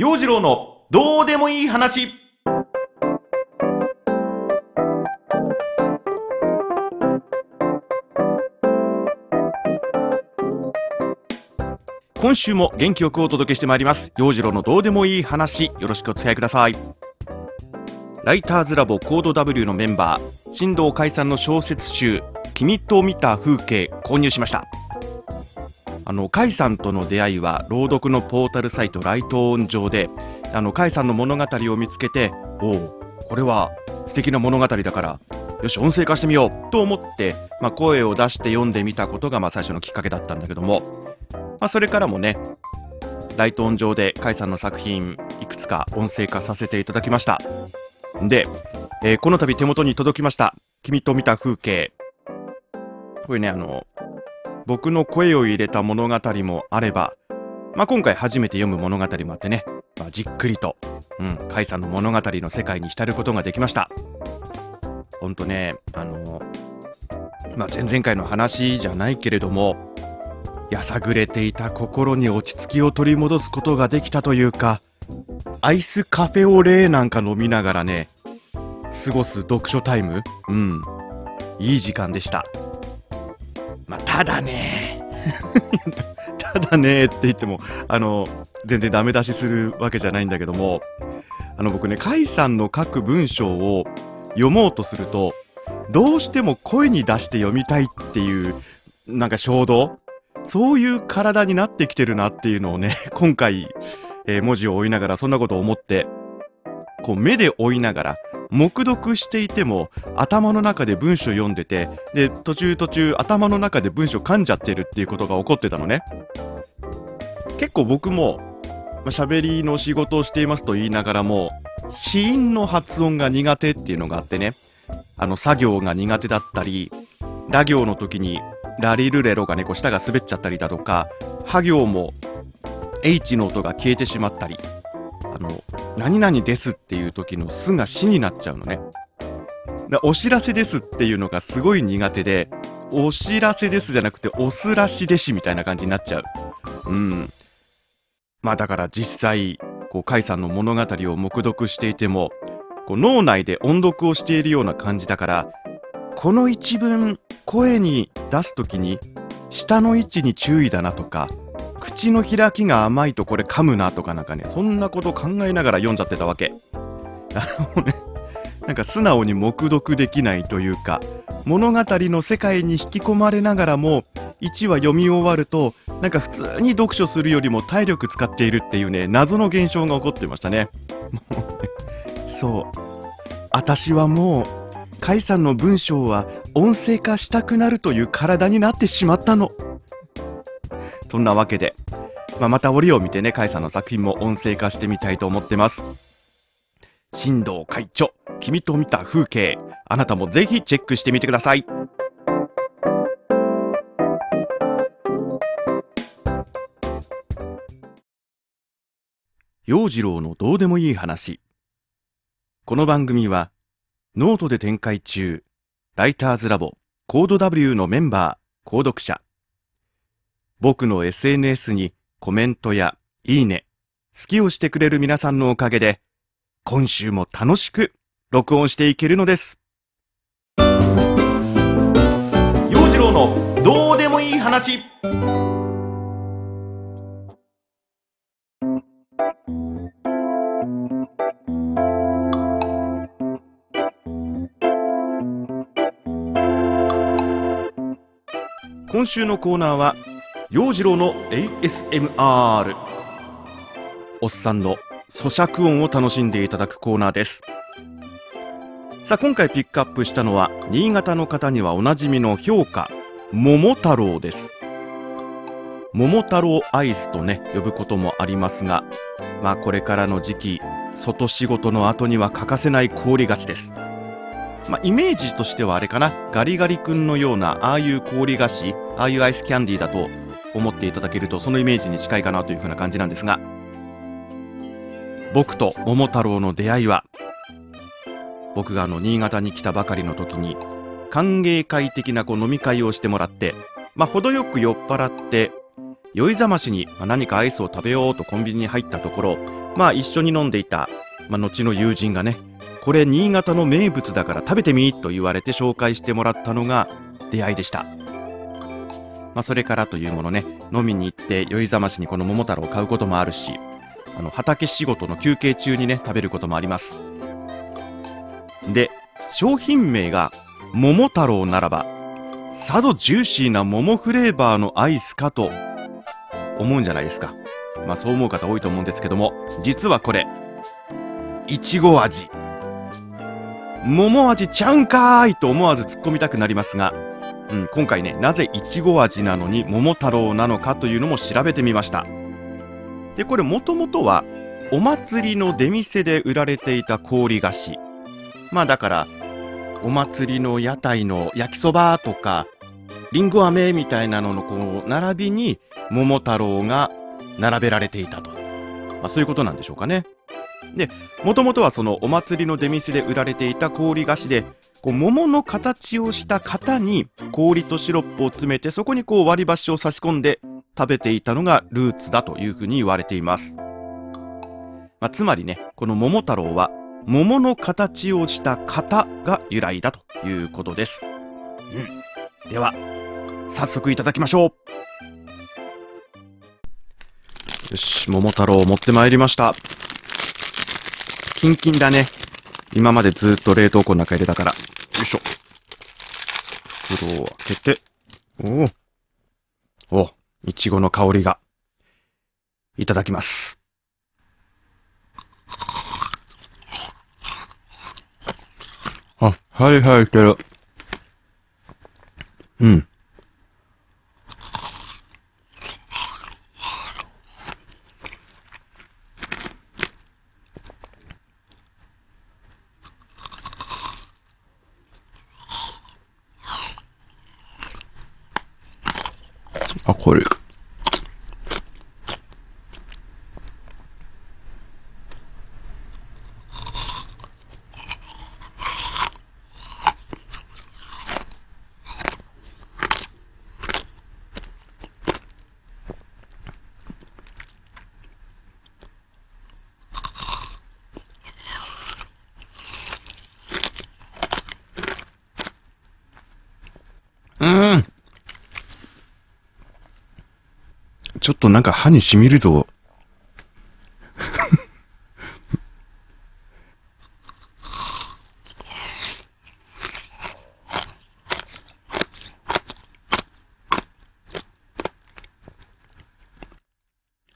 陽次郎のどうでもいい話。今週も元気よくお届けしてまいります。陽次郎のどうでもいい話。よろしくお付き合いください。ライターズラボコード W のメンバー新藤海さんの小説集君と見た風景購入しました。あの甲斐さんとの出会いは朗読のポータルサイトライトオン上であの甲斐さんの物語を見つけておおこれは素敵な物語だからよし音声化してみようと思って、まあ、声を出して読んでみたことがまあ最初のきっかけだったんだけども、まあ、それからもねライトオン上で甲斐さんの作品いくつか音声化させていただきました。で、えー、この度手元に届きました君と見た風景。これねあの僕の声を入れた物語もあれば、まあ、今回初めて読む物語もあってね、まあ、じっくりと、うん、甲斐さんの物語の世界に浸ることができました。ほんとね、あのまあ、前々回の話じゃないけれども、やさぐれていた心に落ち着きを取り戻すことができたというか、アイスカフェオレなんか飲みながらね、過ごす読書タイムうん、いい時間でした。まあ、ただね。ただねって言ってもあの全然ダメ出しするわけじゃないんだけどもあの僕ね甲斐さんの書く文章を読もうとするとどうしても声に出して読みたいっていうなんか衝動そういう体になってきてるなっていうのをね今回、えー、文字を追いながらそんなことを思ってこう目で追いながら黙読していても頭の中で文章読んでてで途中途中頭の中で文章噛んじゃってるっていうことが起こってたのね。結構僕も喋、まりの仕事をしていますと言いながらも子音の発音が苦手っていうのがあってね。あの作業が苦手だったりラ行の時にラリルレロがねこう舌が滑っちゃったりだとかハ行も H の音が消えてしまったりあの何々ですっていう時のすが死になっちゃうのね。お知らせですっていうのがすごい苦手で、お知らせですじゃなくて、おすらしでしみたいな感じになっちゃう。うん。まあだから実際、こう、甲斐さんの物語を黙読していても、こう脳内で音読をしているような感じだから、この一文、声に出す時に、下の位置に注意だなとか、口の開きが甘いとこれ噛むなとかなんかね、そんなこと考えながら読んじゃってたわけ。あのね、なんか素直に黙読できないというか、物語の世界に引き込まれながらも、1話読み終わると、なんか普通に読書するよりも体力使っているっていうね、謎の現象が起こってましたね。そう。私はもう、甲斐さんの文章は音声化したくなるという体になってしまったの。そんなわけで、まあ、また折を見てね、甲斐さんの作品も音声化してみたいと思ってます。新藤会長、君と見た風景、あなたもぜひチェックしてみてください。陽次郎のどうでもいい話。この番組は、ノートで展開中、ライターズラボ、コード W のメンバー、購読者、僕の SNS にコメントやいいね、好きをしてくれる皆さんのおかげで、今週も楽しく録音していけるのです。陽次郎のどうでもいい話。今週のコーナーは陽次郎の ASMR おっさんの咀嚼音を楽しんでいただくコーナーです。さあ今回ピックアップしたのは新潟の方にはおなじみの評価桃太郎です。桃太郎アイスとね呼ぶこともありますがまあこれからの時期外仕事の後には欠かせない氷菓子です。まあ、イメージとしてはあれかなガリガリ君のようなああいう氷菓子ああいうアイスキャンディーだと思っていただけるとそのイメージに近いかなというふうな感じなんですが僕と桃太郎の出会いは僕があの新潟に来たばかりの時に歓迎会的なこう飲み会をしてもらってまあ程よく酔っ払って酔いざましに何かアイスを食べようとコンビニに入ったところまあ一緒に飲んでいた、まあ、後の友人がねこれ新潟の名物だから食べてみと言われて紹介してもらったのが出会いでした。まあ、それからというものね、飲みに行って酔いざましにこの桃太郎を買うこともあるし、あの畑仕事の休憩中にね、食べることもあります。で、商品名が桃太郎ならば、さぞジューシーな桃フレーバーのアイスかと思うんじゃないですか。まあそう思う方多いと思うんですけども、実はこれ、いちご味。桃味ちゃうんかーいと思わず突っ込みたくなりますが、うん、今回ねなぜいちご味なのに桃太郎なのかというのも調べてみました。でこれもともとはお祭りの出店で売られていた氷菓子。まあだからお祭りの屋台の焼きそばとかりんご飴みたいなののこう並びに桃太郎が並べられていたと、まあ、そういうことなんでしょうかね。でもともとはそのお祭りの出店で売られていた氷菓子でこう桃の形をした型に氷とシロップを詰めてそこにこう割り箸を差し込んで食べていたのがルーツだというふうに言われています、まあ、つまりねこの桃太郎は桃の形をした型が由来だということです、うん、では早速いただきましょう。よし桃太郎を持ってまいりました。キンキンだね。今までずっと冷凍庫の中入れたから。よいしょ。袋を開けて。おおおいちごの香りが。いただきます。あ、はいはい、いける。うん。あ、これ。うん。ちょっとなんか歯に染みるぞ。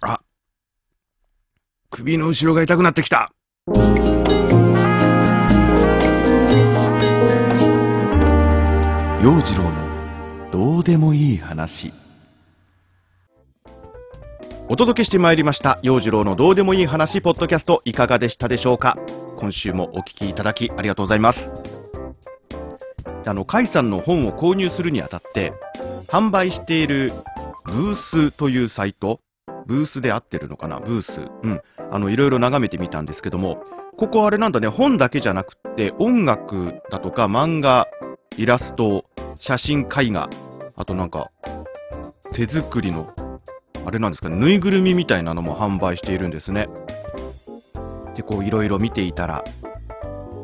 あ、首の後ろが痛くなってきた。陽次郎のどうでもいい話お届けしてまいりました陽次郎のどうでもいい話ポッドキャストいかがでしたでしょうか？今週もお聞きいただきありがとうございます。あの甲斐さんの本を購入するにあたって販売しているブースというサイトブースで合ってるのかな？ブース。うん。あのいろいろ眺めてみたんですけどもここあれなんだね本だけじゃなくって音楽だとか漫画イラスト写真絵画あとなんか手作りのあれなんですかねぬいぐるみみたいなのも販売しているんですね。でこういろいろ見ていたら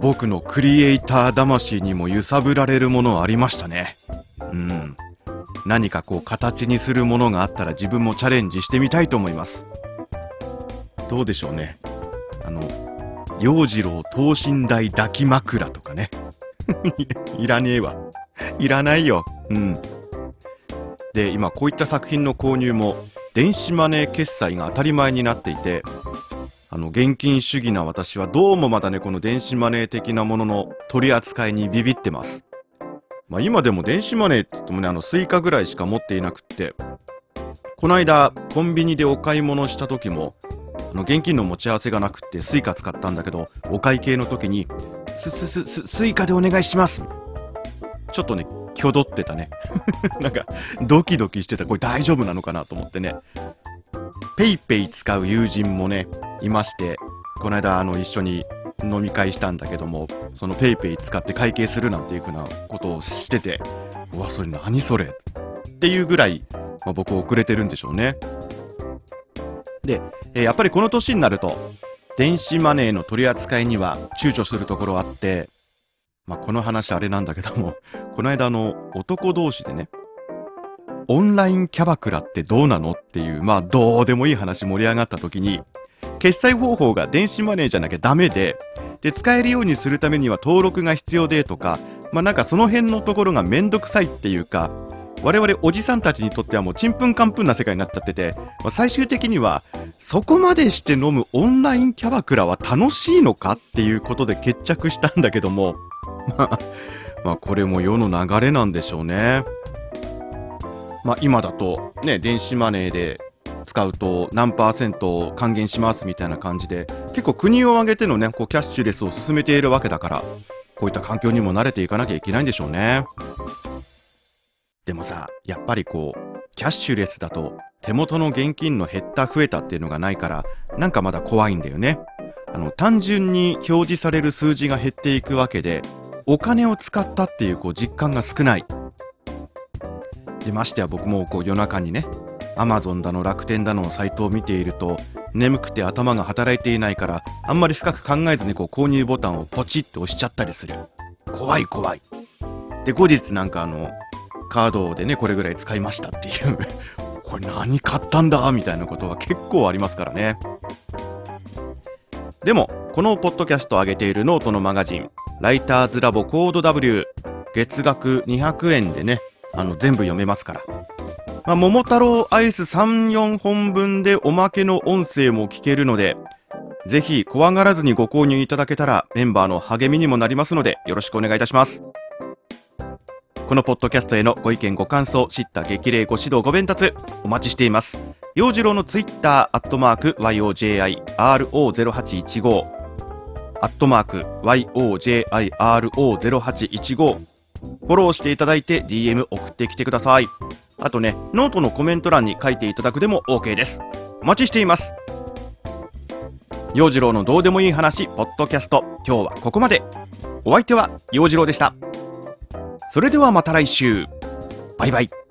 僕のクリエイター魂にも揺さぶられるものありましたね。うん。何かこう形にするものがあったら自分もチャレンジしてみたいと思います。どうでしょうね。あの洋次郎等身大抱き枕とかね。いらねえわ。いらないよ。うん。で今こういった作品の購入も電子マネー決済が当たり前になっていてあの現金主義な私はどうもまだねこの電子マネー的なものの取り扱いにビビってます。まあ今でも電子マネーって言ってもねあのスイカぐらいしか持っていなくってこの間コンビニでお買い物した時もあの現金の持ち合わせがなくってスイカ使ったんだけどお会計の時にスススススイカでお願いします。ちょっとね挙動ってたね。なんかドキドキしてた。これ大丈夫なのかなと思ってね。PayPay 使う友人もねいましてこの間あの一緒に飲み会したんだけどもその PayPay 使って会計するなんていうふうなことをしててうわそれ何それ？っていうぐらい、まあ、僕遅れてるんでしょうね。で、えーやっぱりこの年になると、電子マネーの取り扱いには躊躇するところあって、まあ、この話あれなんだけども、この間の、男同士でね、オンラインキャバクラってどうなのっていう、まあ、どうでもいい話盛り上がった時に、決済方法が電子マネーじゃなきゃダメで、で、使えるようにするためには登録が必要でとか、まあ、なんかその辺のところがめんどくさいっていうか、我々おじさんたちにとってはもうちんぷんかんぷんな世界になっちゃってて、まあ最終的にはそこまでして飲むオンラインキャバクラは楽しいのかっていうことで決着したんだけども、まあ、これも世の流れなんでしょうね。まあ今だとね、電子マネーで使うと何パーセント還元しますみたいな感じで、結構国を挙げてのね、こうキャッシュレスを進めているわけだから、こういった環境にも慣れていかなきゃいけないんでしょうね。でもさ、やっぱりこう、キャッシュレスだと手元の現金の減った増えたっていうのがないから、なんかまだ怖いんだよね。あの、単純に表示される数字が減っていくわけで、お金を使ったっていうこう実感が少ない。で、ましてや僕もこう夜中にね、アマゾンだの楽天だのサイトを見ていると、眠くて頭が働いていないから、あんまり深く考えずにこう購入ボタンをポチッと押しちゃったりする。怖い怖い。で、後日なんかあの、カードでね、これぐらい使いましたっていう、これ何買ったんだみたいなことは結構ありますからね。でも、このポッドキャストを上げているノートのマガジン、ライターズラボコード W、月額200円でね、あの、全部読めますから。まあ、桃太郎アイス3、4本分でおまけの音声も聞けるので、ぜひ怖がらずにご購入いただけたらメンバーの励みにもなりますのでよろしくお願いいたします。このポッドキャストへのご意見ご感想、叱咤激励ご指導ご鞭撻お待ちしています。陽次郎のツイッター、アットマーク、YOJIRO0815、アットマーク、YOJIRO0815、フォローしていただいて DM 送ってきてください。あとね、ノートのコメント欄に書いていただくでも OK です。お待ちしています。陽次郎のどうでもいい話、ポッドキャスト、今日はここまで。お相手は陽次郎でした。それではまた来週。バイバイ。